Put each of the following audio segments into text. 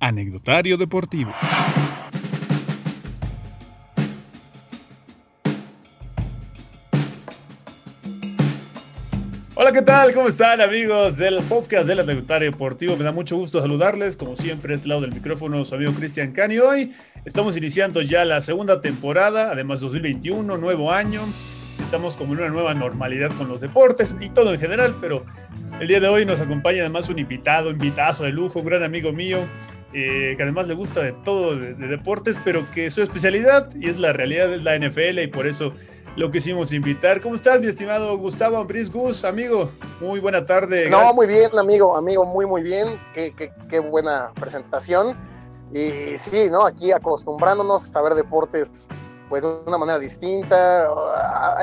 Anecdotario Deportivo. Hola, ¿qué tal? ¿Cómo están amigos del podcast del Anecdotario Deportivo? Me da mucho gusto saludarles, como siempre, este lado del micrófono, su amigo Cristian Cani. Hoy estamos iniciando ya la segunda temporada, además 2021, nuevo año. Estamos como en una nueva normalidad con los deportes y todo en general, pero el día de hoy nos acompaña además un invitado, invitazo de lujo, un gran amigo mío, eh, que además le gusta de todo, de, deportes, pero que su especialidad y es la realidad es la NFL y por eso lo quisimos invitar. ¿Cómo estás, mi estimado Gustavo Ambris Gus, amigo? Muy buena tarde. No, muy bien, amigo, amigo, muy, muy bien. Qué, qué, qué buena presentación. Y sí, ¿no? Aquí acostumbrándonos a ver deportes pues de una manera distinta.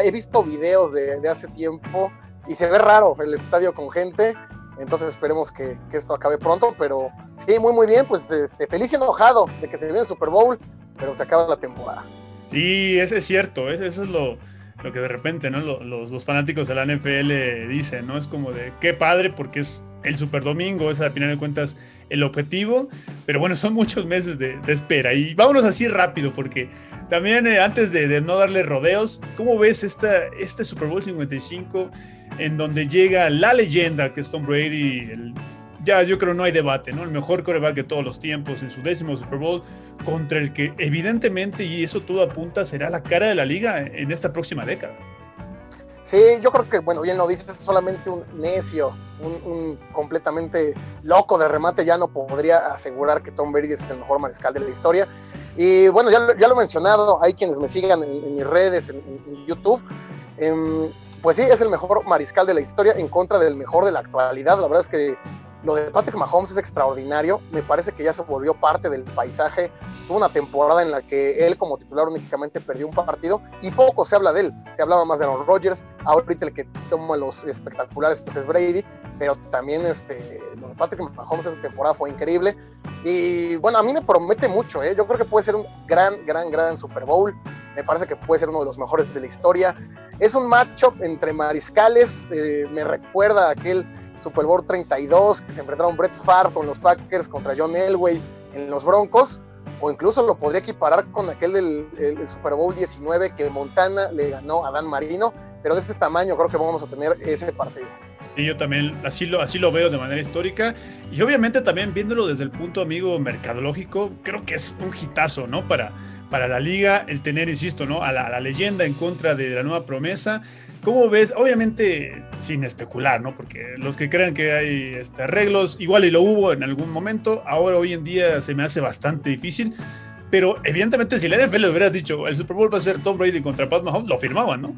He visto videos de, de hace tiempo y se ve raro el estadio con gente entonces esperemos que, esto acabe pronto, pero sí, muy muy bien, pues este, feliz y enojado de que se viene el Super Bowl, pero se acaba la temporada. Sí, eso es cierto, eso es lo, lo que de repente ¿no? los, los, fanáticos de la NFL dicen, ¿no? Es como de qué padre porque es el Super Domingo, es al final de cuentas el objetivo, pero bueno, son muchos meses de, espera. Y vámonos así rápido porque también eh, antes de, no darle rodeos, ¿cómo ves esta, este Super Bowl 55? en donde llega la leyenda que es Tom Brady, ya yo creo no hay debate, ¿no? El mejor coreback de todos los tiempos en su décimo Super Bowl, contra el que evidentemente, y eso todo apunta, será la cara de la liga en esta próxima década. Sí, yo creo que, bueno, bien lo dices, es solamente un necio, un, completamente loco de remate, ya no podría asegurar que Tom Brady es el mejor mariscal de la historia. Y bueno, ya, ya lo he mencionado, hay quienes me sigan en, mis redes, en, YouTube. Em, pues sí, es el mejor mariscal de la historia en contra del mejor de la actualidad. La verdad es que lo de Patrick Mahomes es extraordinario. Me parece que ya se volvió parte del paisaje. Tuvo una temporada en la que él como titular únicamente perdió un partido y poco se habla de él. Se hablaba más de Aaron Rodgers. Ahorita el que toma los espectaculares pues es Brady. Pero también este, lo de Patrick Mahomes esta temporada fue increíble. Y bueno, a mí me promete mucho. ¿eh? Yo creo que puede ser un gran, gran, gran Super Bowl. Me parece que puede ser uno de los mejores de la historia. Es un matchup entre mariscales, eh, me recuerda a aquel Super Bowl 32 que se enfrentaron Brett Favre con los Packers contra John Elway en los Broncos, o incluso lo podría equiparar con aquel del Super Bowl 19 que Montana le ganó a Dan Marino, pero de este tamaño creo que vamos a tener ese partido. Sí, yo también así lo, así lo veo de manera histórica y obviamente también viéndolo desde el punto amigo mercadológico, creo que es un hitazo, ¿no? Para, para la liga el tener, insisto, ¿no? A la, leyenda en contra de la nueva promesa. ¿Cómo ves? Obviamente sin especular, ¿no? Porque los que crean que hay este, arreglos, igual y lo hubo en algún momento, ahora hoy en día se me hace bastante difícil. Pero evidentemente si la NFL le hubieras dicho el Super Bowl va a ser Tom Brady contra Pat Mahomes, lo firmaban, ¿no?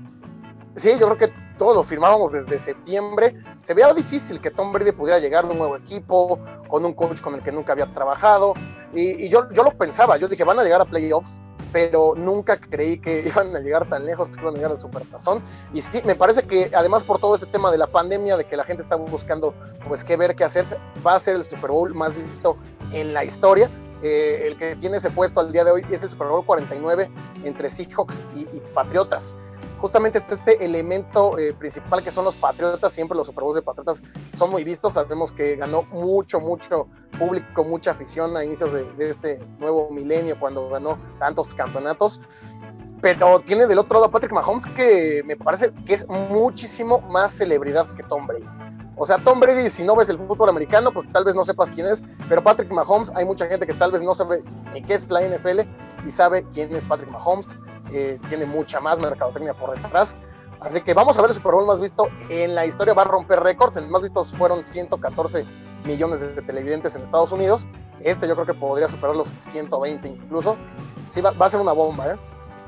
Sí, yo creo que todos lo firmábamos desde septiembre. Se veía difícil que Tom Brady pudiera llegar de un nuevo equipo, con un coach con el que nunca había trabajado. Y, yo, yo lo pensaba, yo dije, van a llegar a playoffs, pero nunca creí que iban a llegar tan lejos, que iban a llegar al Supertazón. Y sí, me parece que además por todo este tema de la pandemia, de que la gente está buscando pues qué ver, qué hacer, va a ser el Super Bowl más visto en la historia. Eh, el que tiene ese puesto al día de hoy es el Super Bowl 49 entre Seahawks y, y Patriotas justamente este, elemento eh, principal que son los Patriotas, siempre los Super Bowls de Patriotas son muy vistos, sabemos que ganó mucho, mucho público, mucha afición a inicios de, este nuevo milenio cuando ganó tantos campeonatos, pero tiene del otro lado Patrick Mahomes que me parece que es muchísimo más celebridad que Tom Brady. O sea, Tom Brady, si no ves el fútbol americano, pues tal vez no sepas quién es, pero Patrick Mahomes, hay mucha gente que tal vez no sabe ni qué es la NFL y sabe quién es Patrick Mahomes eh, tiene mucha más mercadotecnia por detrás. Así que vamos a ver el Super Bowl más visto en la historia, va a romper récords. El más visto fueron 114 millones de televidentes en Estados Unidos. Este yo creo que podría superar los 120 incluso. Sí, va, a ser una bomba, ¿eh?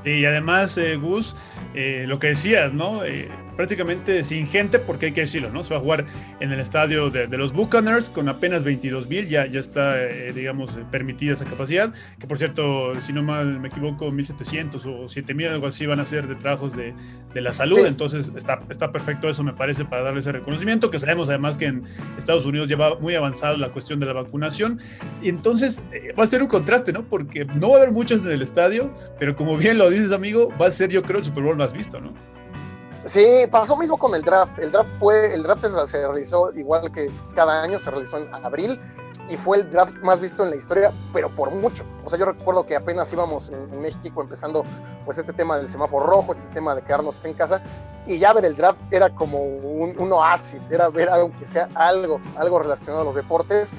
Sí, y además, eh, Gus, eh, lo que decías, ¿no? Prácticamente sin gente, porque hay que decirlo, ¿no? Se va a jugar en el estadio de, los Buccaneers con apenas 22 mil, ya, ya está, eh, digamos, permitida esa capacidad, que por cierto, si no mal me equivoco, 1700 o 7000, algo así, van a ser de trabajos de, de la salud, entonces está, está perfecto eso, me parece, para darle ese reconocimiento, que sabemos además que en Estados Unidos lleva muy avanzado la cuestión de la vacunación, y entonces eh, va a ser un contraste, ¿no? Porque no va a haber muchos en el estadio, pero como bien lo dices, amigo, va a ser yo creo el Super Bowl más visto, ¿no? Sí, pasó mismo con el draft. El draft fue, el draft se realizó igual que cada año, se realizó en abril. y fue el draft más visto en la historia, pero por mucho. O sea, yo recuerdo que apenas íbamos en, México empezando pues este tema del semáforo rojo, este tema de quedarnos en casa, y ya ver el draft era como un, oasis, era ver algo que sea algo, algo relacionado a los deportes.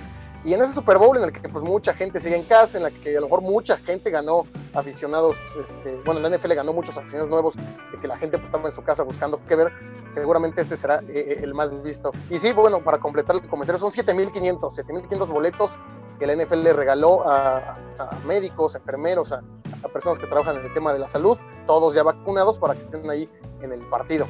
Y en ese Super Bowl en el que pues mucha gente sigue en casa, en la que a lo mejor mucha gente ganó aficionados, este, bueno, la NFL ganó muchos aficionados nuevos, de que la gente pues, estaba en su casa buscando qué ver, seguramente este será eh, eh, el más visto. Y sí, bueno, para completar el comentario, son 7.500, 7.500 boletos que la NFL le regaló a, a médicos, enfermeros, a, a personas que trabajan en el tema de la salud, todos ya vacunados para que estén ahí en el partido.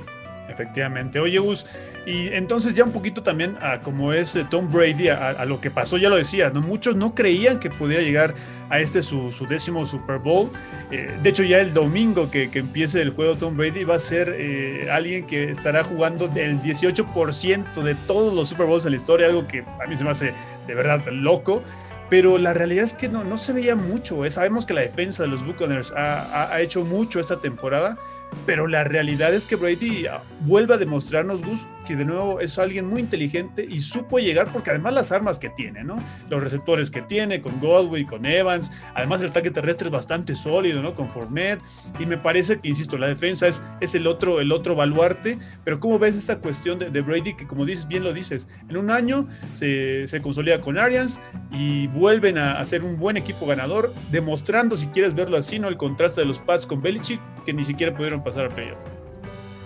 Efectivamente. Oye, Gus, y entonces ya un poquito también a como es eh, Tom Brady, a, lo que pasó, ya lo decía, ¿no? muchos no creían que pudiera llegar a este su, décimo Super Bowl. Eh, de hecho, ya el domingo que, empiece el juego Tom Brady va a ser eh, alguien que estará jugando del 18% de todos los Super Bowls en la historia, algo que a mí se me hace de verdad loco pero la realidad es que no, no se veía mucho. Sabemos que la defensa de los Buccaneers ha, ha, hecho mucho esta temporada, pero la realidad es que Brady ah, vuelve a demostrarnos, Gus, que de nuevo es alguien muy inteligente y supo llegar porque además las armas que tiene, ¿no? Los receptores que tiene con Godwin, con Evans, además el ataque terrestre es bastante sólido, ¿no? Con Fournette y me parece que, insisto, la defensa es, es el, otro, el otro baluarte, pero ¿cómo ves esta cuestión de, Brady que como dices, bien lo dices, en un año se, se consolida con Arians y vuelven a, a ser un buen equipo ganador, demostrando, si quieres verlo así, ¿no? El contraste de los Pats con Belichick, que ni siquiera pudieron pasar a playoff.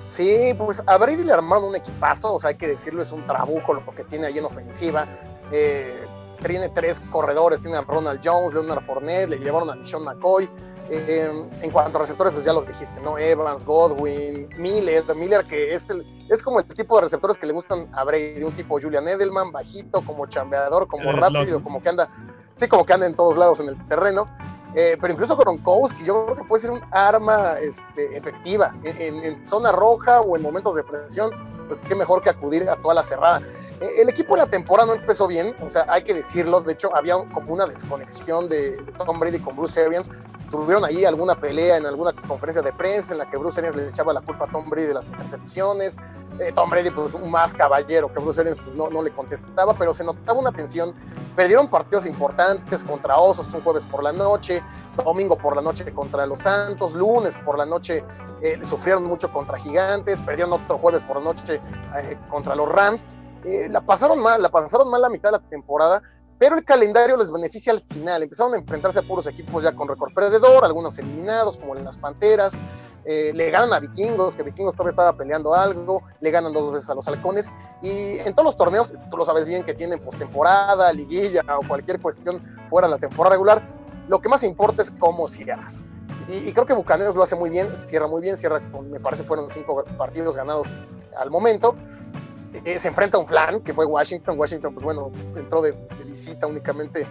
Sí, pues a Brady le armaron un equipazo, o sea, hay que decirlo, es un trabuco lo que tiene ahí en ofensiva. Eh, tiene tres corredores, tiene a Ronald Jones, Leonard Fournette, le llevaron a Sean McCoy. Eh, en cuanto a receptores, pues ya lo dijiste, ¿no? Evans, Godwin, Miller, Miller que es, es como el tipo de receptores que le gustan a Brady, un tipo Julian Edelman, bajito, como chambeador, como rápido, como que anda, sí, como que anda en todos lados en el terreno. Eh, pero incluso Gronkowski, yo creo que puede ser un arma este, efectiva en, zona roja o en momentos de presión, pues qué mejor que acudir a toda la cerrada. Eh, el equipo de la temporada no empezó bien, o sea, hay que decirlo, de hecho había como una desconexión de, Tom Brady con Bruce Arians, tuvieron ahí alguna pelea en alguna conferencia de prensa en la que Bruce Arians le echaba la culpa a Tom Brady de las intercepciones, eh, Tom Brady, pues un más caballero que Bruce Arians, pues no, no le contestaba, pero se notaba una tensión. Perdieron partidos importantes contra Osos un jueves por la noche, domingo por la noche contra los Santos, lunes por la noche eh, sufrieron mucho contra Gigantes, perdieron otro jueves por la noche contra los Rams. La pasaron mal, la pasaron mal la mitad de la temporada, pero el calendario les beneficia al final. Empezaron a enfrentarse a puros equipos ya con récord perdedor, algunos eliminados, como en las Panteras, eh, le ganan a Vikingos, que Vikingos todavía estaba peleando algo, le ganan dos veces a los halcones, y en todos los torneos, tú lo sabes bien, que tienen postemporada, liguilla o cualquier cuestión fuera de la temporada regular, lo que más importa es cómo cierras. Y, creo que Bucaneros lo hace muy bien, cierra muy bien, cierra con, me parece fueron cinco partidos ganados al momento. Eh, se enfrenta a un flan, que fue Washington. Washington, pues bueno, entró de, visita únicamente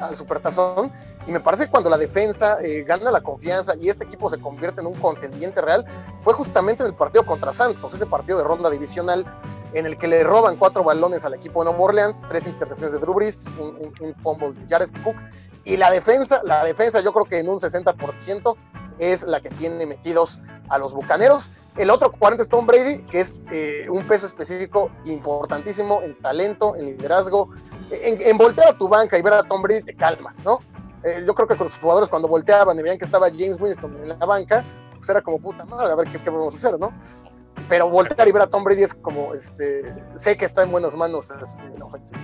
al Supertazón. Y me parece que cuando la defensa eh, gana la confianza y este equipo se convierte en un contendiente real, fue justamente en el partido contra Santos, ese partido de ronda divisional en el que le roban cuatro balones al equipo de Nueva Orleans, tres intercepciones de Drew Brees, un, un fumble de Jared Cook. Y la defensa, la defensa yo creo que en un 60% es la que tiene metidos a los Bucaneros. El otro 40 es Tom Brady, que es eh, un peso específico importantísimo en talento, en liderazgo. En, voltear a tu banca y ver a Tom Brady te calmas, ¿no? Eh, yo creo que con los jugadores cuando volteaban y veían que estaba James Winston en la banca, pues era como puta madre, a ver qué, qué podemos hacer, ¿no? Pero voltear y ver a Tom Brady es como, este, sé que está en buenas manos este, en ofensiva.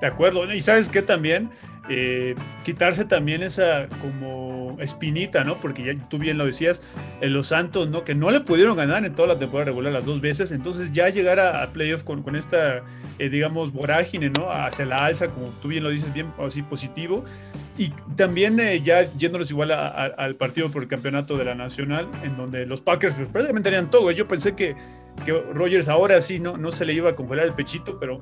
De acuerdo. Y sabes qué también, eh, quitarse también esa como espinita, ¿no? Porque ya tú bien lo decías, en los Santos, ¿no? Que no le pudieron ganar en toda la temporada regular las dos veces, entonces ya llegar a, playoff con, con esta, eh, digamos, vorágine, ¿no? Hacia la alza, como tú bien lo dices, bien así positivo. Y también eh, ya yéndonos igual al partido por el campeonato de la Nacional, en donde los Packers pues, prácticamente tenían todo. Yo pensé que, que Rogers ahora sí no, no se le iba a congelar el pechito, pero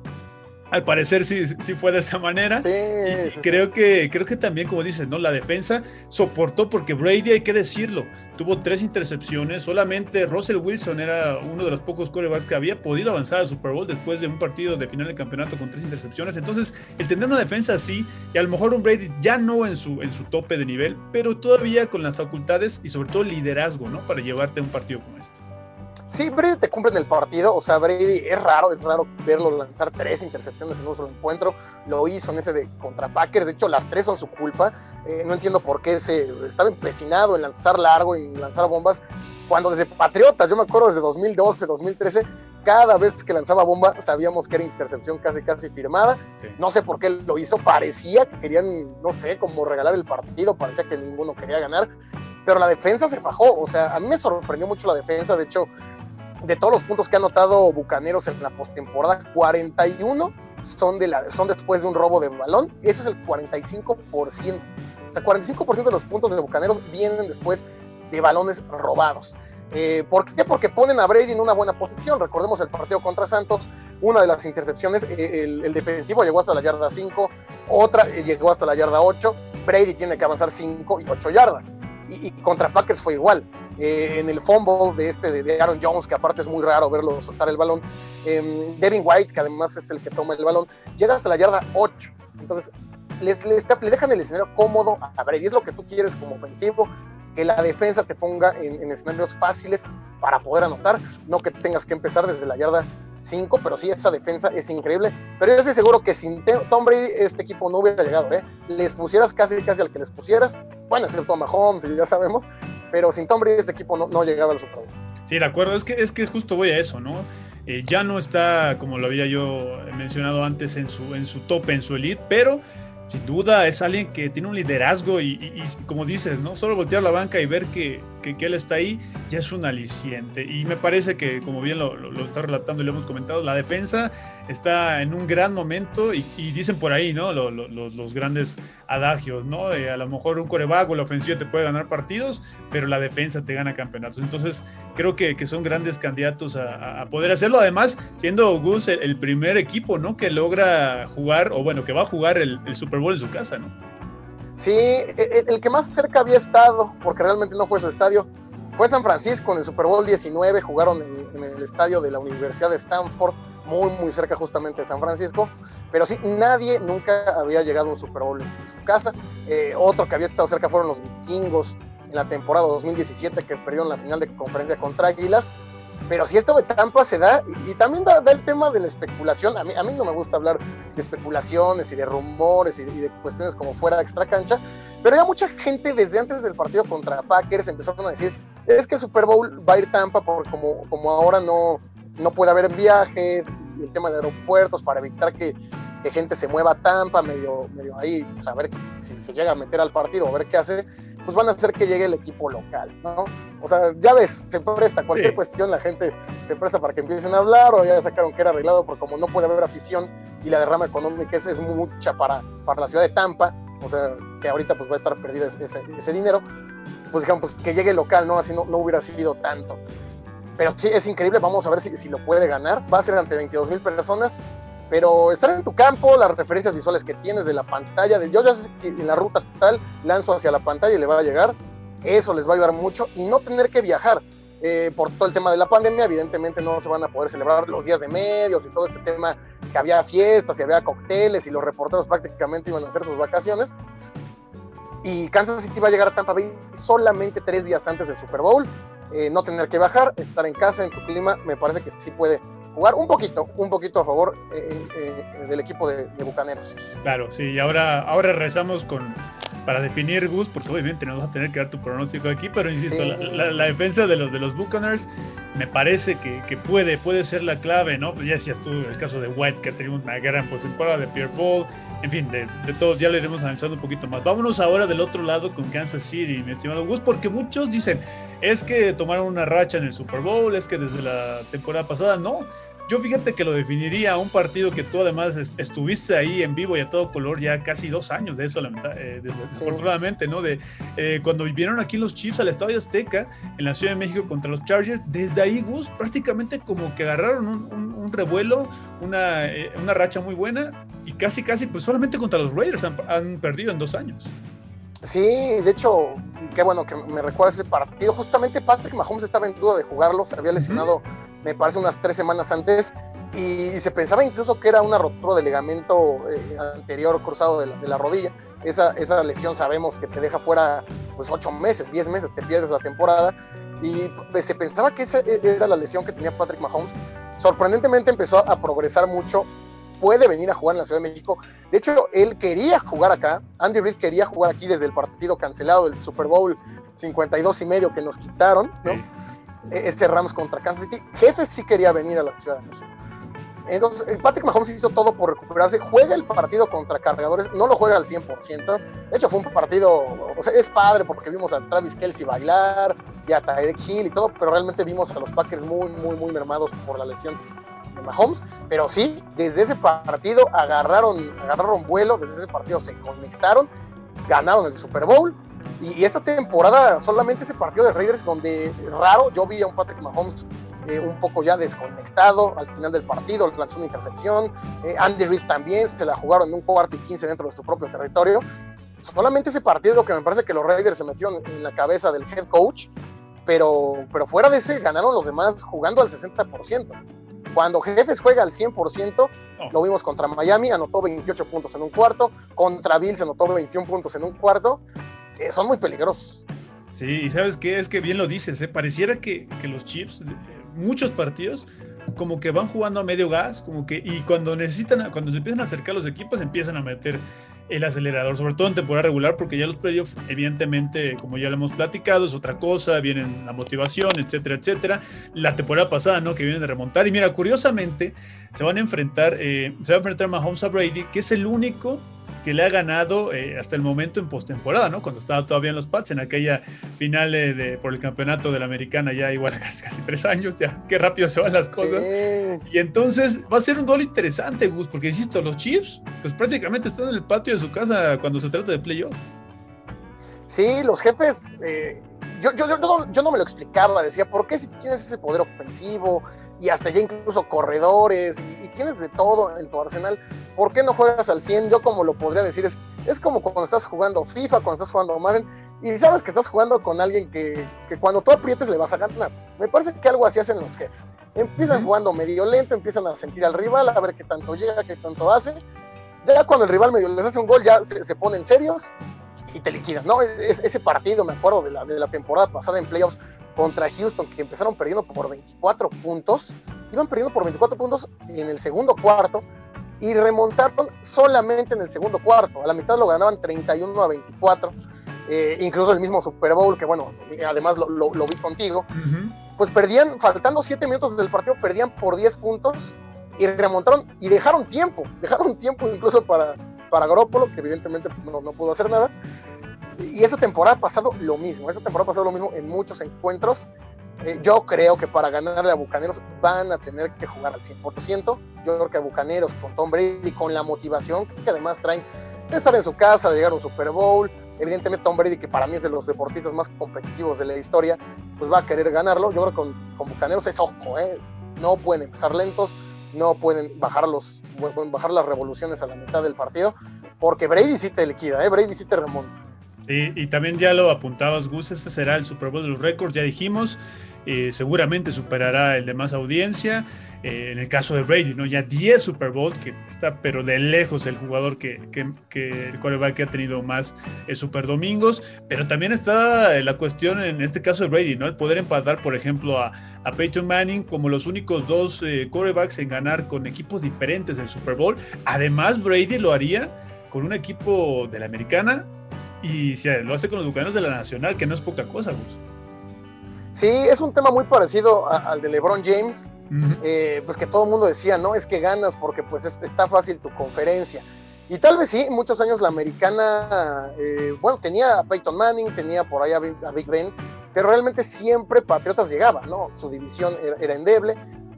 al parecer sí, sí fue de esa manera. y creo, Que, creo que también, como dices, ¿no? La defensa soportó porque Brady, hay que decirlo, tuvo tres intercepciones. Solamente Russell Wilson era uno de los pocos quarterbacks que había podido avanzar al Super Bowl después de un partido de final de campeonato con tres intercepciones. Entonces, el tener una defensa así, y a lo mejor un Brady ya no en su, en su tope de nivel, pero todavía con las facultades y sobre todo liderazgo, ¿no? Para llevarte a un partido como este. Sí, Brady te cumple en el partido. O sea, Brady es raro, es raro verlo lanzar tres intercepciones en un solo encuentro. Lo hizo en ese de contra Packers. De hecho, las tres son su culpa. Eh, no entiendo por qué se estaba empecinado en lanzar largo y lanzar bombas. Cuando desde Patriotas, yo me acuerdo desde 2012, 2013, cada vez que lanzaba bomba sabíamos que era intercepción casi casi firmada. No sé por qué lo hizo, parecía que querían, no sé, como regalar el partido, parecía que ninguno quería ganar, pero la defensa se bajó, o sea, a mí me sorprendió mucho la defensa, de hecho, de todos los puntos que ha anotado Bucaneros en la postemporada, 41 son, de la, son después de un robo de balón, eso es el 45%. O sea, 45% de los puntos de Bucaneros vienen después de balones robados. Eh, ¿Por qué? Porque ponen a Brady en una buena posición. Recordemos el partido contra Santos, una de las intercepciones, eh, el, defensivo llegó hasta la yarda 5, otra eh, llegó hasta la yarda 8, Brady tiene que avanzar 5 y 8 yardas. Y, contra Packers fue igual. En el fumble de este de Aaron Jones, que aparte es muy raro verlo soltar el balón, em, Devin White, que además es el que toma el balón, llega hasta la yarda 8. Entonces, les, les, le dejan el escenario cómodo a Brady. Es lo que tú quieres como ofensivo, que la defensa te ponga en, escenarios fáciles para poder anotar, no que tengas que empezar desde la yarda 5, pero sí, esa defensa es increíble. Pero yo estoy seguro que sin Tom Brady este equipo no hubiera llegado, ¿eh? Les pusieras casi, casi al que les pusieras, bueno, ser Tom Mahomes, y ya sabemos, pero sin Tom Brady este equipo no, no llegaba al Super Bowl. Sí, de acuerdo, es que, es que justo voy a eso, ¿no? Eh, ya no está, como lo había yo mencionado antes, en su, en su tope, en su elite, pero sin duda es alguien que tiene un liderazgo y, como dices, ¿no? Solo voltear la banca y ver que, que, él está ahí ya es un aliciente. Y me parece que, como bien lo, lo, está relatando y lo hemos comentado, la defensa está en un gran momento y, dicen por ahí, ¿no? Los, los, grandes adagios, ¿no? a lo mejor un corebago, la ofensiva te puede ganar partidos, pero la defensa te gana campeonatos. Entonces, creo que, que son grandes candidatos a, poder hacerlo. Además, siendo Gus el, primer equipo, ¿no? Que logra jugar, o bueno, que va a jugar el, el Super Bowl en su casa, ¿no? Sí, e, e, el, que más cerca había estado, porque realmente no fue su estadio, fue San Francisco en el Super Bowl 19, jugaron en, el estadio de la Universidad de Stanford, muy, muy cerca justamente de San Francisco, pero sí, nadie nunca había llegado a un Super Bowl en su casa. Eh, otro que había estado cerca fueron los vikingos en la temporada 2017 que perdieron la final de conferencia contra Águilas. Pero si esto de Tampa se da, y, también da, el tema de la especulación, a mí, a mí no me gusta hablar de especulaciones y de rumores y de, cuestiones como fuera de extra cancha, pero ya mucha gente desde antes del partido contra Packers empezaron a decir, es que el Super Bowl va a ir Tampa porque como, como ahora no, no puede haber viajes, y el tema de aeropuertos para evitar que, que gente se mueva a Tampa, medio, medio ahí, pues a ver si se llega a meter al partido, a ver qué hace, pues van a hacer que llegue el equipo local, ¿no? O sea, ya ves, se presta, cualquier cuestión la gente se presta para que empiecen a hablar o ya sacaron que era arreglado porque como no puede haber afición y la derrama económica es, es mucha para, para la ciudad de Tampa, o sea, que ahorita pues va a estar perdido ese, ese, dinero, pues digamos, pues que llegue local, ¿no? Así no, no hubiera sido tanto. Pero sí, es increíble, vamos a ver si, si lo puede ganar. Va a ser ante 22 mil personas, pero estar en tu campo, las referencias visuales que tienes de la pantalla, de yo ya sé si en la ruta total lanzo hacia la pantalla y le va a llegar, eso les va a ayudar mucho y no tener que viajar. Eh, por todo el tema de la pandemia, evidentemente no se van a poder celebrar los días de medios y todo este tema que había fiestas y había cócteles y los reporteros prácticamente iban a hacer sus vacaciones. Y Kansas City va a llegar a Tampa Bay solamente tres días antes del Super Bowl. Eh, no tener que bajar, estar en casa, en tu clima, me parece que sí puede jugar un poquito, un poquito a favor eh, eh, del equipo de, Bucaneros. Claro, sí, y ahora, ahora rezamos con para definir Gus, porque obviamente nos vas a tener que dar tu pronóstico aquí, pero insisto, la, defensa de los de los Buccaneers me parece que, que, puede, puede ser la clave, ¿no? Ya decías tú el caso de White, que ha tenido una gran postemporada, de Pierre Paul, en fin, de, de todos, ya lo iremos analizando un poquito más. Vámonos ahora del otro lado con Kansas City, mi estimado Gus, porque muchos dicen, es que tomaron una racha en el Super Bowl, es que desde la temporada pasada, no yo fíjate que lo definiría un partido que tú además estuviste ahí en vivo y a todo color ya casi dos años de eso, eh, desafortunadamente, ¿no? De eh, cuando vivieron aquí los Chiefs al Estadio Azteca en la Ciudad de México contra los Chargers, desde ahí, Gus, prácticamente como que agarraron un, revuelo, una, eh, una, racha muy buena y casi, casi, pues solamente contra los Raiders han, perdido en dos años. Sí, de hecho, qué bueno que me recuerda ese partido. Justamente Patrick Mahomes estaba en duda de jugarlo, se había lesionado me parece unas tres semanas antes, y se pensaba incluso que era una rotura de ligamento eh, anterior cruzado de la, rodilla. Esa, esa lesión sabemos que te deja fuera pues ocho meses, diez meses te pierdes la temporada y pues, se pensaba que esa era la lesión que tenía Patrick Mahomes. Sorprendentemente empezó a progresar mucho, puede venir a jugar en la Ciudad de México. De hecho, él quería jugar acá, Andy Reid quería jugar aquí desde el partido cancelado del Super Bowl 52 y medio que nos quitaron, ¿no? Este Rams contra Kansas City. Jefe sí quería venir a la Ciudad de México. Entonces, eh, Patrick Mahomes hizo todo por recuperarse. Juega el partido contra cargadores, no lo juega al 100%. De hecho, fue un partido, o sea, es padre porque vimos a Travis Kelsey bailar y a Tyreek Hill y todo, pero realmente vimos a los Packers muy, muy, muy mermados por la lesión de Mahomes. Pero sí, desde ese partido agarraron, agarraron vuelo, desde ese partido se conectaron, ganaron el Super Bowl. Y, esta temporada, solamente ese partido de Raiders, donde raro, yo vi a un Patrick Mahomes eh, un poco ya desconectado al final del partido, lanzó una intercepción. Eh, Andy Reid también se la jugaron en un cuarto y quince dentro de su propio territorio. Solamente ese partido que me parece que los Raiders se metieron en la cabeza del head coach, pero, pero fuera de ese ganaron los demás jugando al 60%. Cuando Jefes juega al 100%, lo vimos contra Miami, anotó 28 puntos en un cuarto, contra Bills anotó 21 puntos en un cuarto, eh, son muy peligrosos. Sí, y sabes qué, es que bien lo dices, ¿eh? pareciera que, que los Chiefs muchos partidos como que van jugando a medio gas, como que, y cuando necesitan, cuando se empiezan a acercar los equipos, empiezan a meter el acelerador, sobre todo en temporada regular, porque ya los playoffs, evidentemente, como ya lo hemos platicado, es otra cosa, vienen la motivación, etcétera, etcétera. La temporada pasada, ¿no? Que vienen de remontar. Y mira, curiosamente, se van a enfrentar, eh, se va a enfrentar Mahomes a Brady, que es el único que le ha ganado eh, hasta el momento en postemporada, ¿no? Cuando estaba todavía en los Pats, en aquella final eh, de, por el campeonato de la americana, ya igual casi, casi, tres años, ya qué rápido se van las cosas. Y entonces va a ser un duelo interesante, Gus, porque insisto, los Chiefs, pues prácticamente están en el patio de su casa cuando se trata de playoff. Sí, los jefes, eh, yo, yo, yo, no, yo no me lo explicaba, decía, ¿por qué si tienes ese poder ofensivo? y hasta ya incluso corredores y, tienes de todo en tu arsenal. ¿Por qué no juegas al 100? Yo como lo podría decir es, es como cuando estás jugando FIFA, cuando estás jugando Madden y sabes que estás jugando con alguien que, que cuando tú aprietes le vas a ganar. Me parece que algo así hacen los jefes. Empiezan jugando medio lento, empiezan a sentir al rival, a ver qué tanto llega, qué tanto hace. Ya cuando el rival medio les hace un gol, ya se, se ponen serios y te liquidan, ¿no? Es, ese partido, me acuerdo de la, de la temporada pasada en playoffs, contra Houston, que empezaron perdiendo por 24 puntos, iban perdiendo por 24 puntos en el segundo cuarto y remontaron solamente en el segundo cuarto. A la mitad lo ganaban 31 a 24. Eh, incluso el mismo Super Bowl, que bueno, además lo, lo, vi contigo, pues perdían, faltando 7 minutos del partido, perdían por 10 puntos y remontaron y dejaron tiempo, dejaron tiempo incluso para, para Garoppolo, que evidentemente no, no pudo hacer nada, y esta temporada ha pasado lo mismo, esta temporada ha pasado lo mismo en muchos encuentros. Eh, yo creo que para ganarle a Bucaneros van a tener que jugar al 100%. Yo creo que a Bucaneros con Tom Brady, con la motivación que además traen de estar en su casa, de llegar a un Super Bowl. Evidentemente Tom Brady, que para mí es de los deportistas más competitivos de la historia, pues va a querer ganarlo. Yo creo que con, con Bucaneros es ojo, ¿eh? no pueden empezar lentos, no pueden bajar, los, bajar las revoluciones a la mitad del partido, porque Brady sí te liquida, ¿eh? Brady sí te remonta. Y, también ya lo apuntabas, Gus, este será el Super Bowl de los récords, ya dijimos, eh, seguramente superará el de más audiencia. Eh, en el caso de Brady, ¿no? Ya 10 Super Bowls, que está pero de lejos el jugador que, que, el quarterback que ha tenido más eh, Super Domingos, pero también está la cuestión en este caso de Brady, ¿no? El poder empatar, por ejemplo, a, a Peyton Manning como los únicos dos quarterbacks en ganar con equipos diferentes el Super Bowl. Además, Brady lo haría con un equipo de la americana y se lo hace con los bucaneros de la Nacional, que no es poca cosa, Gus. Sí, es un tema muy parecido al de LeBron James, eh, pues que todo el mundo decía, no, es que ganas porque pues está fácil tu conferencia. Y tal vez sí, muchos años la americana, eh, bueno, tenía a Peyton Manning, tenía por ahí a, Big Ben, pero realmente siempre Patriotas llegaba, ¿no? Su división era, endeble.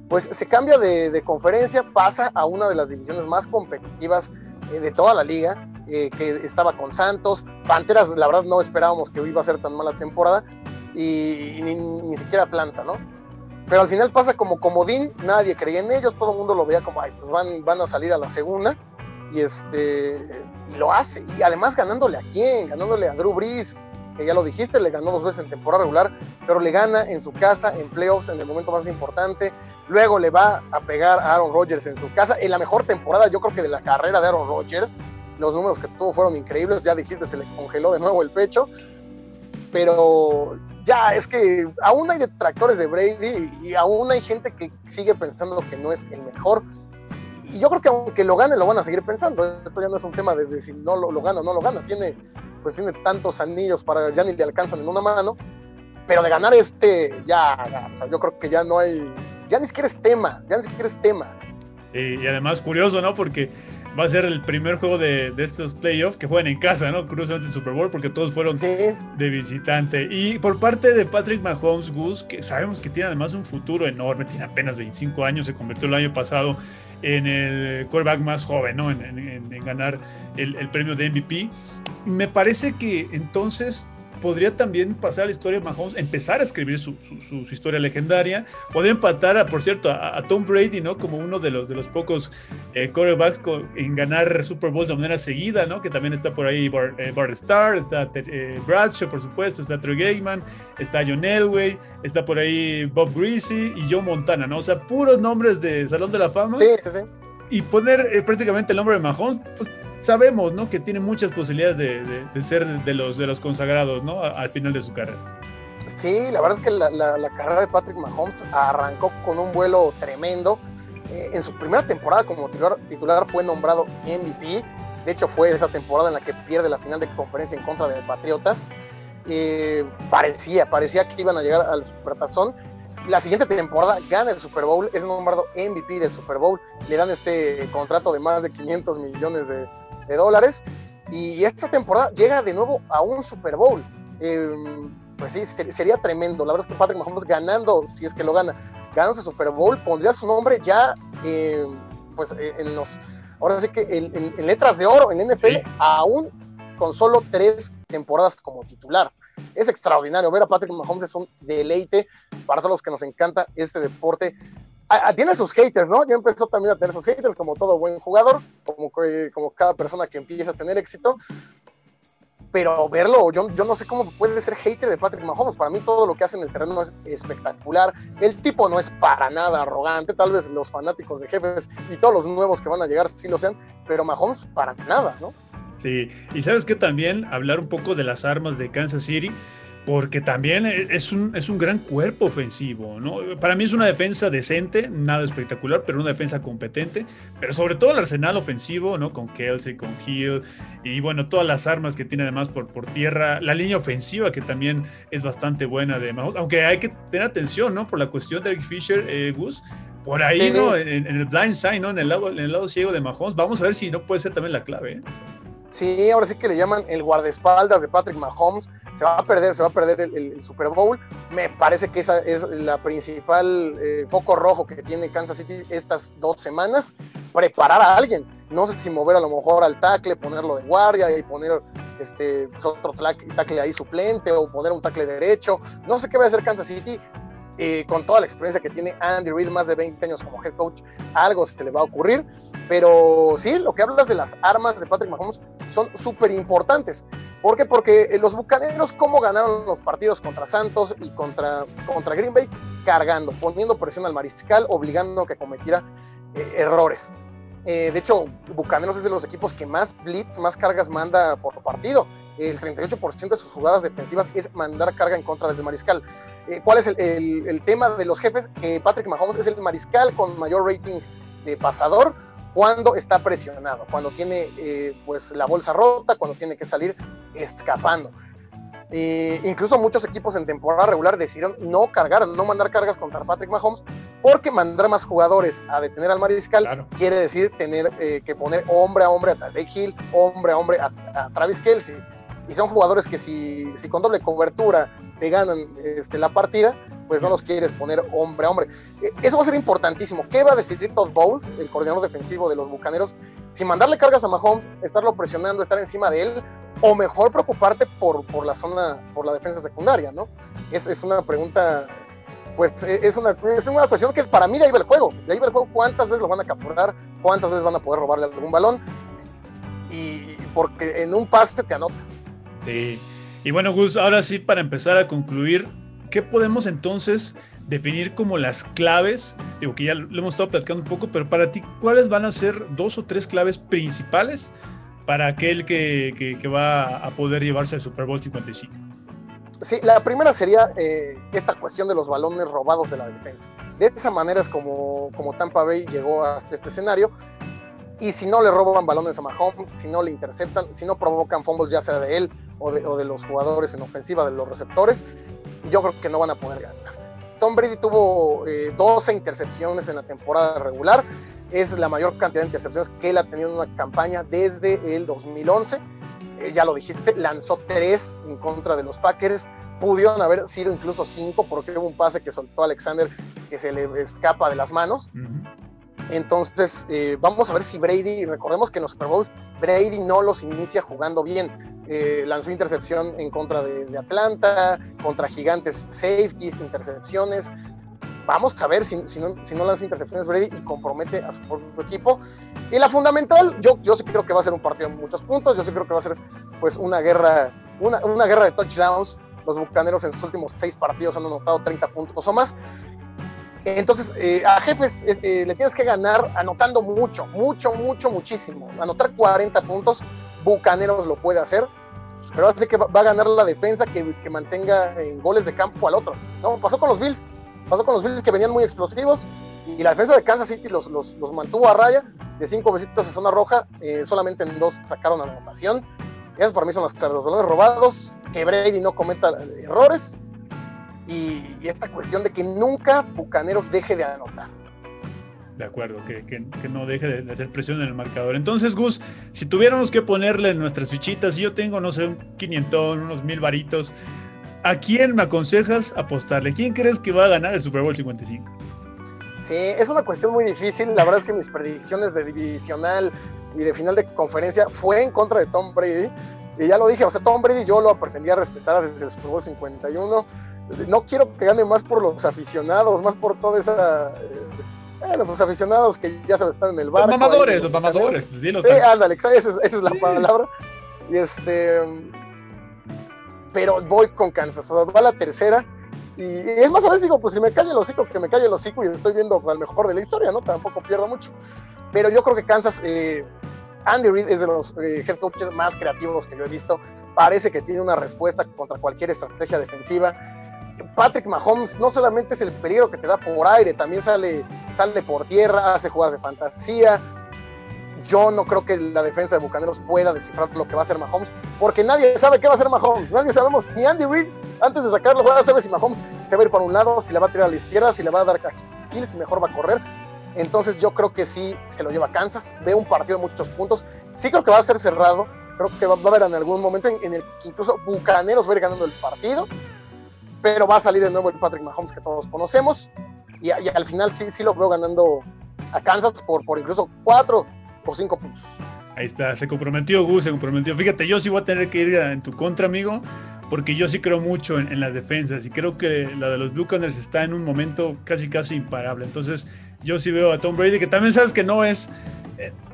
Pues se cambia de, conferencia, pasa a una de las divisiones más competitivas eh, de toda la liga eh, que estaba con Santos. Panteras, la verdad, no esperábamos que iba a ser tan mala temporada. Y, ni, siquiera Atlanta, ¿no? Pero al final pasa como comodín, nadie creía en ellos, todo el mundo lo veía como, ay, pues van, van a salir a la segunda. Y, este, y lo hace. Y además ganándole a quién? Ganándole a Drew Brees, que ya lo dijiste, le ganó dos veces en temporada regular, pero le gana en su casa, en playoffs, en el momento más importante. Luego le va a pegar a Aaron Rodgers en su casa, en la mejor temporada, yo creo que de la carrera de Aaron Rodgers, los números que tuvo fueron increíbles, ya dijiste, se le congeló de nuevo el pecho. pero ya es que aún hay detractores de Brady y aún hay gente que sigue pensando que no es el mejor. Y yo creo que aunque lo gane, lo van a seguir pensando. Esto ya no es un tema de, si no lo, gana o no lo gana. Tiene, pues tiene tantos anillos para ya ni le alcanzan en una mano. Pero de ganar este, ya, yo creo que ya no hay, ya ni siquiera es tema, ya ni siquiera es tema. Sí, y además curioso, ¿no? Porque va a ser el primer juego de, estos playoffs que juegan en casa, ¿no? Curiosamente el Super Bowl, porque todos fueron de visitante. Y por parte de Patrick Mahomes, Gus, que sabemos que tiene además un futuro enorme, tiene apenas 25 años, se convirtió el año pasado en el quarterback más joven, ¿no? En, ganar el, el premio de MVP. Me parece que entonces podría también pasar a la historia de Mahomes, empezar a escribir su, historia legendaria. Podría empatar, por cierto, a, Tom Brady, ¿no? Como uno de los, de los pocos eh, quarterbacks en ganar Super Bowl de manera seguida, ¿no? Que también está por ahí Bart, eh, Starr, está eh, Bradshaw, por supuesto, está Troy Gaiman, está John Elway, está por ahí Bob Greasy y Joe Montana, ¿no? O sea, puros nombres de Salón de la Fama. Sí, sí. Y poner prácticamente el nombre de Mahomes, pues sabemos, ¿no? Que tiene muchas posibilidades de, ser de los, consagrados, ¿no? Al final de su carrera. Sí, la verdad es que la, carrera de Patrick Mahomes arrancó con un vuelo tremendo. Eh, en su primera temporada como titular, fue nombrado MVP. De hecho, fue esa temporada en la que pierde la final de conferencia en contra de Patriotas. Eh, parecía, parecía que iban a llegar al Supertazón. La siguiente temporada gana el Super Bowl, es nombrado MVP del Super Bowl. Le dan este contrato de más de 500 millones de, de dólares. Y esta temporada llega de nuevo a un Super Bowl. Em, pues sí, sería tremendo. La verdad es que Patrick Mahomes ganando, si es que lo gana, ganando ese Super Bowl, pondría su nombre ya em, pues eh, en los, ahora sí que en, letras de oro en NFL, aún con solo tres temporadas como titular. Es extraordinario ver a Patrick Mahomes, es un deleite para todos los que nos encanta este deporte tiene sus haters, ¿no? Ya empezó también a tener sus haters, como todo buen jugador, como, como cada persona que empieza a tener éxito. Pero verlo, yo, yo no sé cómo puede ser hater de Patrick Mahomes. Para mí todo lo que hace en el terreno es espectacular. El tipo no es para nada arrogante. Tal vez los fanáticos de jefes y todos los nuevos que van a llegar sí lo sean, pero Mahomes para nada, ¿no? Sí, y sabes que también hablar un poco de las armas de Kansas City porque también e, es un, es un gran cuerpo ofensivo, ¿no? Para mí es una defensa decente, nada espectacular, pero una defensa competente, pero sobre todo el arsenal ofensivo, ¿no? Con Kelsey, con Hill, y bueno, todas las armas que tiene además por, por tierra, la línea ofensiva que también es bastante buena de aunque hay que tener atención, ¿no? Por la cuestión de Eric Fisher, eh, Gus, por ahí, ¿no? En, el blind side, ¿no? En el, lado, en el lado ciego de Mahomes, vamos a ver si no puede ser también la clave, ¿eh? Sí, ahora sí que le llaman el guardaespaldas de Patrick Mahomes. Se va a perder, se va a perder el, Super Bowl. Me parece que esa es la principal eh, foco rojo que tiene Kansas City estas dos semanas. Preparar a alguien. No sé si mover a lo mejor al tackle, ponerlo de guardia y poner este, pues, otro tackle ahí suplente o poner un tackle derecho. No sé qué va a hacer Kansas City. Eh, con toda la experiencia que tiene Andy Reid, más de 20 años como head coach, algo se le va a ocurrir. Pero sí, lo que hablas de las armas de Patrick Mahomes son súper importantes. ¿Por qué? Porque eh, los bucaneros, ¿cómo ganaron los partidos contra Santos y contra, contra Green Bay? Cargando, poniendo presión al mariscal, obligando a que cometiera eh, errores. de hecho, Bucaneros es de los equipos que más blitz, más cargas manda por partido. El 38% de sus jugadas defensivas es mandar carga en contra del mariscal. Eh, ¿Cuál es el, tema de los jefes? Patrick Mahomes es el mariscal con mayor rating de pasador cuando está presionado, cuando tiene eh, pues la bolsa rota, cuando tiene que salir escapando. Eh, incluso muchos equipos en temporada regular decidieron no cargar, no mandar cargas contra Patrick Mahomes, porque mandar más jugadores a detener al mariscal quiere decir tener que poner hombre a hombre a Tarek Hill, hombre a hombre a, Travis Kelsey. Y son jugadores que si, si con doble cobertura te ganan este, la partida, pues no los quieres poner hombre a hombre. E, eso va a ser importantísimo. ¿Qué va a decidir Todd Bowles, el coordinador defensivo de los Bucaneros? Si mandarle cargas a Mahomes, estarlo presionando, estar encima de él, o mejor preocuparte por, por la zona, por la defensa secundaria, ¿no? Es, es una pregunta, pues e, es una, es una cuestión que para mí de ahí va el juego. De ahí va el juego cuántas veces lo van a capturar, cuántas veces van a poder robarle algún balón, y porque en un pase te anota. Sí, y bueno, Gus, ahora sí, para empezar a concluir, ¿qué podemos entonces definir como las claves? Digo que ya lo hemos estado platicando un poco, pero para ti, ¿cuáles van a ser dos o tres claves principales para aquel que, va a poder llevarse al Super Bowl 55? Sí, la primera sería eh, esta cuestión de los balones robados de la defensa. De esa manera es como, como Tampa Bay llegó a este escenario. Y si no le roban balones a Mahomes, si no le interceptan, si no provocan fumbles ya sea de él o de, o de los jugadores en ofensiva, de los receptores, yo creo que no van a poder ganar. Tom Brady tuvo 12 eh, intercepciones en la temporada regular. Es la mayor cantidad de intercepciones que él ha tenido en una campaña desde el 2011. Eh, ya lo dijiste, lanzó 3 en contra de los Packers. Pudieron haber sido incluso 5 porque hubo un pase que soltó Alexander que se le escapa de las manos. Entonces, eh, vamos a ver si Brady, recordemos que en los Super Bowls, Brady no los inicia jugando bien. Eh, lanzó intercepción en contra de, Atlanta, contra gigantes safeties, intercepciones. Vamos a ver si, no, si no lanza intercepciones Brady y compromete a su propio equipo. Y la fundamental, yo, yo sí creo que va a ser un partido en muchos puntos, yo sí creo que va a ser pues una guerra, una, una guerra de touchdowns. Los Bucaneros en sus últimos seis partidos han anotado 30 puntos o más. Entonces, eh, a Jefes eh, le tienes que ganar anotando mucho, mucho, mucho, muchísimo. Anotar 40 puntos, Bucaneros lo puede hacer pero así que va a ganar la defensa que, mantenga en goles de campo al otro. No, pasó con los Bills, pasó con los Bills que venían muy explosivos y la defensa de Kansas City los, los, mantuvo a raya de cinco visitas a zona roja, eh, solamente en dos sacaron anotación. Esas para mí son las los balones robados, que Brady no cometa errores y, y esta cuestión de que nunca Bucaneros deje de anotar. De acuerdo, que, que, no deje de, hacer presión en el marcador. Entonces, Gus, si tuviéramos que ponerle nuestras fichitas, si yo tengo, no sé, un 500, unos mil varitos, ¿a quién me aconsejas apostarle? ¿Quién crees que va a ganar el Super Bowl 55? Sí, es una cuestión muy difícil. La verdad es que mis predicciones de divisional y de final de conferencia fue en contra de Tom Brady. Y ya lo dije, o sea, Tom Brady yo lo aprendí a respetar desde el Super Bowl 51. No quiero que gane más por los aficionados, más por toda esa... Eh, los aficionados que ya se están en el barco. Los mamadores, los mamadores. sí, ándale, esa es, esa es la palabra. Y este. Pero voy con Kansas, o sea, va la tercera. Y, es más o menos digo, pues si me calle el hocico, que me calle el hocico y estoy viendo al mejor de la historia, ¿no? Tampoco pierdo mucho. Pero yo creo que Kansas, eh, Andy Reid es de los eh, head coaches más creativos que yo he visto. Parece que tiene una respuesta contra cualquier estrategia defensiva Patrick Mahomes no solamente es el peligro que te da por aire, también sale, sale por tierra, hace jugadas de fantasía. Yo no creo que la defensa de Bucaneros pueda descifrar lo que va a hacer Mahomes, porque nadie sabe qué va a hacer Mahomes. Nadie sabemos, ni Andy Reid, antes de sacarlo, a saber si Mahomes se va a ir para un lado, si le va a tirar a la izquierda, si le va a dar kill, si mejor va a correr. Entonces yo creo que sí se lo lleva a Kansas. Veo un partido de muchos puntos. Sí creo que va a ser cerrado. Creo que va, a haber en algún momento en, el que incluso Bucaneros va a ir ganando el partido pero va a salir de nuevo el Patrick Mahomes que todos conocemos. Y, al final sí, sí lo veo ganando a Kansas por, por incluso cuatro o cinco puntos. Ahí está, se comprometió Gus, se comprometió. Fíjate, yo sí voy a tener que ir en tu contra, amigo, porque yo sí creo mucho en, las defensas y creo que la de los Buccaneers está en un momento casi casi imparable. Entonces, yo sí veo a Tom Brady, que también sabes que no es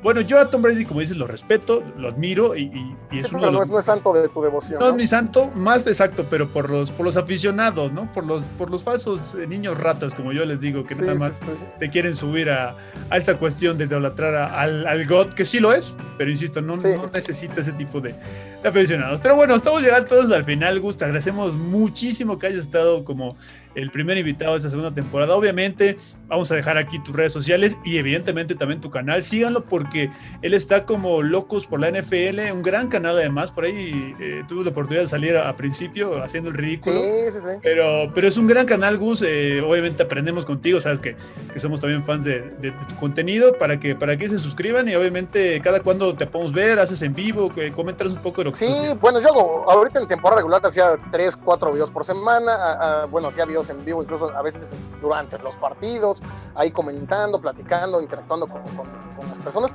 bueno, yo a Tom Brady, como dices, lo respeto, lo admiro y, es uno no, es, santo de tu devoción. No, es mi santo, más exacto, pero por los, por los aficionados, ¿no? Por los, por los falsos eh, niños ratas, como yo les digo, que nada más te quieren subir a, esta cuestión desde idolatrar al, al God, que sí lo es, pero insisto, no, necesita ese tipo de, de, aficionados. Pero bueno, estamos llegando todos al final, Gusta. Agradecemos muchísimo que hayas estado como el primer invitado de esta segunda temporada. Obviamente, vamos a dejar aquí tus redes sociales y evidentemente también tu canal. Síganlo porque él está como locos por la NFL, un gran canal además. Por ahí eh, tuve la oportunidad de salir a, principio haciendo el ridículo. Sí, sí, sí. Pero, pero es un gran canal, Gus. Eh, obviamente aprendemos contigo, sabes que, que somos también fans de, tu contenido para que, para que se suscriban y obviamente cada cuando te podemos ver, haces en vivo, que comentas un poco de lo que Sí, bueno, yo hago, ahorita en temporada regular hacía 3, 4 videos por semana. bueno, hacía videos en vivo, incluso a veces durante los partidos, ahí comentando, platicando, interactuando con, las personas.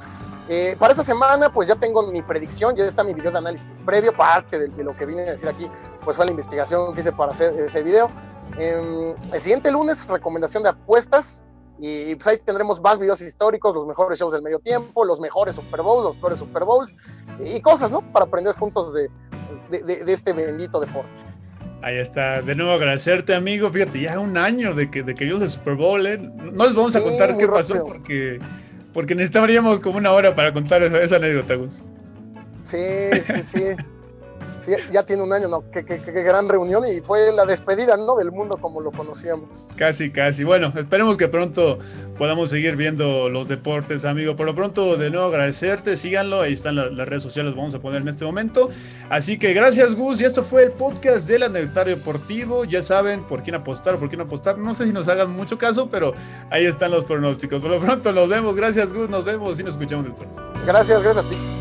Eh, para esta semana, pues ya tengo mi predicción, ya está mi video de análisis previo, parte de, lo que vine a decir aquí, pues fue la investigación que hice para hacer ese video. Em, el siguiente lunes, recomendación de apuestas, y pues ahí tendremos más videos históricos, los mejores shows del medio tiempo, los mejores Super Bowls, los peores Super Bowls, y cosas, ¿no? Para aprender juntos de, de este bendito deporte. Ahí está. De nuevo agradecerte, amigo. Fíjate, ya un año de que, de que vimos el Super Bowl. ¿eh? No les vamos a contar qué pasó porque, porque necesitaríamos como una hora para contar esa, anécdota, Gus. Sí, sí, sí. ya tiene un año, ¿no? Qué, gran reunión y fue la despedida, ¿no? Del mundo como lo conocíamos. Casi, casi. Bueno, esperemos que pronto podamos seguir viendo los deportes, amigo. Por lo pronto, de nuevo agradecerte, síganlo, ahí están las, redes sociales, vamos a poner en este momento. Así que gracias, Gus, y esto fue el podcast del Anectario Deportivo. Ya saben por quién apostar, por quién apostar. No sé si nos hagan mucho caso, pero ahí están los pronósticos. Por lo pronto, nos vemos. Gracias, Gus, nos vemos y nos escuchamos después. Gracias, gracias a ti.